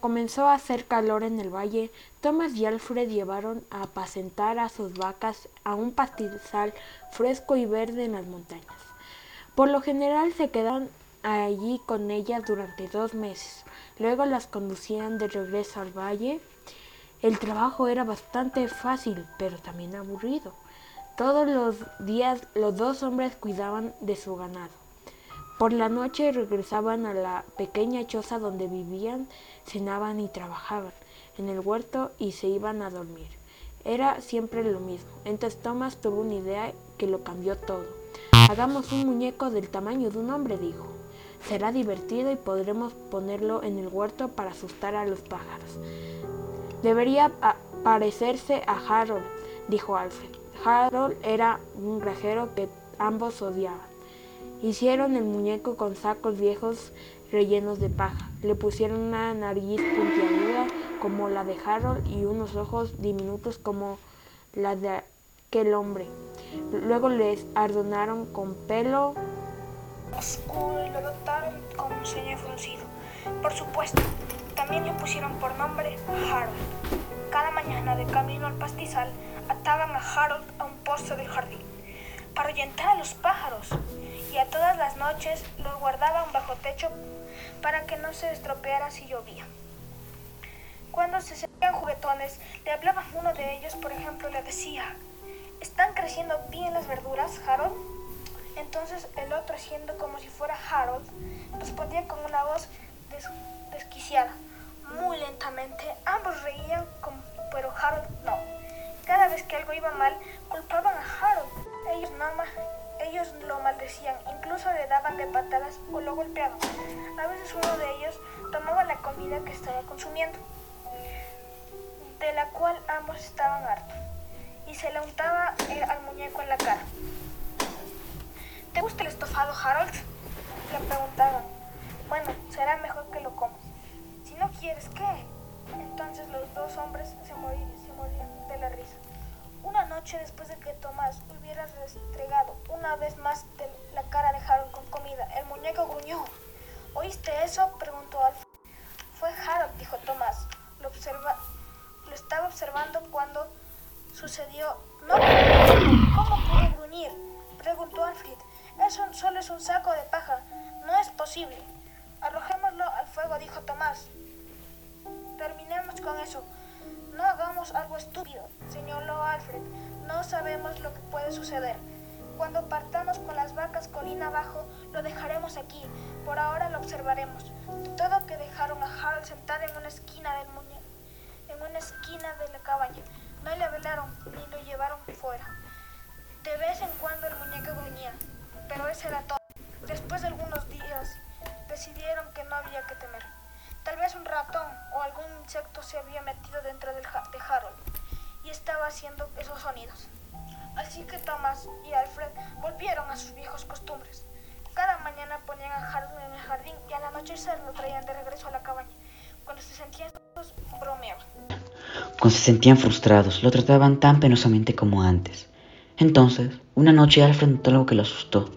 comenzó a hacer calor en el valle, Thomas y Alfred llevaron a apacentar a sus vacas a un pastizal fresco y verde en las montañas. Por lo general se quedaban allí con ellas durante dos meses. Luego las conducían de regreso al valle. El trabajo era bastante fácil, pero también aburrido. Todos los días los dos hombres cuidaban de su ganado. Por la noche regresaban a la pequeña choza donde vivían, cenaban y trabajaban en el huerto y se iban a dormir. Era siempre lo mismo. Entonces Thomas tuvo una idea que lo cambió todo. Hagamos un muñeco del tamaño de un hombre, dijo. Será divertido y podremos ponerlo en el huerto para asustar a los pájaros. Debería parecerse a Harold, dijo Alfred. Harold era un grajero que ambos odiaban. Hicieron el muñeco con sacos viejos rellenos de paja. Le pusieron una nariz puntiaguda como la de Harold y unos ojos diminutos como la de aquel hombre. Luego les adornaron con pelo oscuro y lo dotaron con un ceño fruncido. Por supuesto, también le pusieron por nombre Harold. Cada mañana de camino al pastizal ataban a Harold noches los guardaban bajo techo para que no se estropeara si llovía. Cuando se sentían juguetones, le hablaba uno de ellos, por ejemplo, le decía, ¿están creciendo bien las verduras, Harold? Entonces el otro, haciendo como si fuera Harold, respondía con una voz desquiciada. Muy lentamente, ambos reían, pero Harold no. Cada vez que algo iba mal, daban de patadas o lo golpeaban. A veces uno de ellos tomaba la comida que estaba consumiendo, de la cual ambos estaban hartos, y se la untaba al muñeco en la cara. ¿Te gusta el estofado, Harold? Le preguntaban. Bueno, será mejor que lo comas. Si no quieres, ¿qué? Entonces los dos hombres se morían, se morían de la risa. Una noche después de que Tomás hubiera restregado una vez más la cara de Harold con comida, el muñeco gruñó. ¿Oíste eso? preguntó Alfred. Fue Harold, dijo Tomás. Lo, observa, lo estaba observando cuando sucedió. No, ¿cómo gruñir? preguntó Alfred. Eso solo es un saco de paja. No es posible. Arrojémoslo al fuego, dijo Tomás. Terminemos con eso. No hagamos algo estúpido, señaló Alfred. No sabemos lo que puede suceder. Cuando partamos con las vacas colina abajo, lo dejaremos aquí. Por ahora lo observaremos. todo que dejaron a Harold sentado en una esquina del muñeco, en una esquina de la cabaña. No le velaron ni lo llevaron fuera. De vez en cuando el muñeco gruñía, pero ese era todo. Después de algunos días, decidieron que no había que temer. Tal vez un ratón o algún insecto se había metido dentro de Harold y estaba haciendo esos sonidos. Así que Thomas y Alfred volvieron a sus viejos costumbres. Cada mañana ponían a Harold en el jardín y al anochecer lo traían de regreso a la cabaña. Cuando se sentían bromeaban. Cuando se sentían frustrados, lo trataban tan penosamente como antes. Entonces, una noche Alfred notó algo que lo asustó.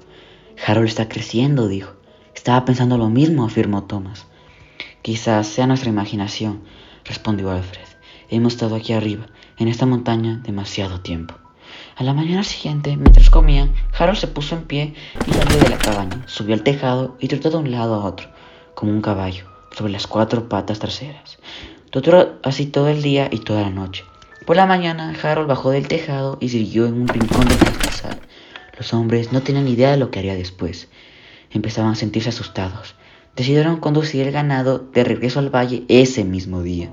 Harold está creciendo, dijo. Estaba pensando lo mismo, afirmó Thomas. Quizás sea nuestra imaginación, respondió Alfred. Hemos estado aquí arriba, en esta montaña, demasiado tiempo. A la mañana siguiente, mientras comían, Harold se puso en pie y salió de la cabaña, subió al tejado y trotó de un lado a otro, como un caballo, sobre las cuatro patas traseras. Así todo el día y toda la noche. Por la mañana, Harold bajó del tejado y siguió en un rincón del pastizal. Los hombres no tenían idea de lo que haría después. Empezaban a sentirse asustados decidieron conducir el ganado de regreso al valle ese mismo día.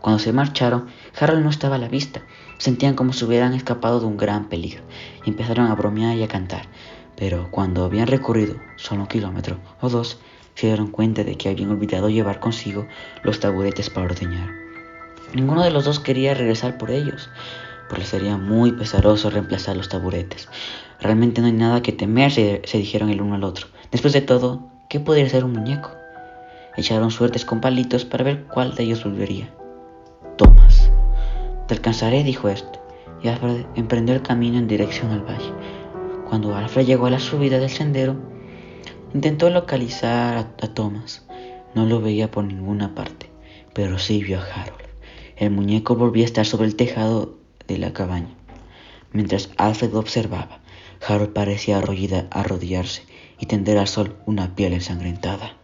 Cuando se marcharon, Harold no estaba a la vista. Sentían como si hubieran escapado de un gran peligro empezaron a bromear y a cantar. Pero cuando habían recorrido solo un kilómetro o dos, se dieron cuenta de que habían olvidado llevar consigo los taburetes para ordeñar. Ninguno de los dos quería regresar por ellos, porque sería muy pesaroso reemplazar los taburetes. Realmente no hay nada que temer, se, dijeron el uno al otro. Después de todo, ¿Qué podría ser un muñeco? Echaron suertes con palitos para ver cuál de ellos volvería. Tomás. Te alcanzaré, dijo este, y Alfred emprendió el camino en dirección al valle. Cuando Alfred llegó a la subida del sendero, intentó localizar a, Tomás. No lo veía por ninguna parte. pero sí vio a Harold. El muñeco volvía a estar sobre el tejado de la cabaña. Mientras Alfred observaba, Harold parecía arrodillarse y tender al sol una piel ensangrentada.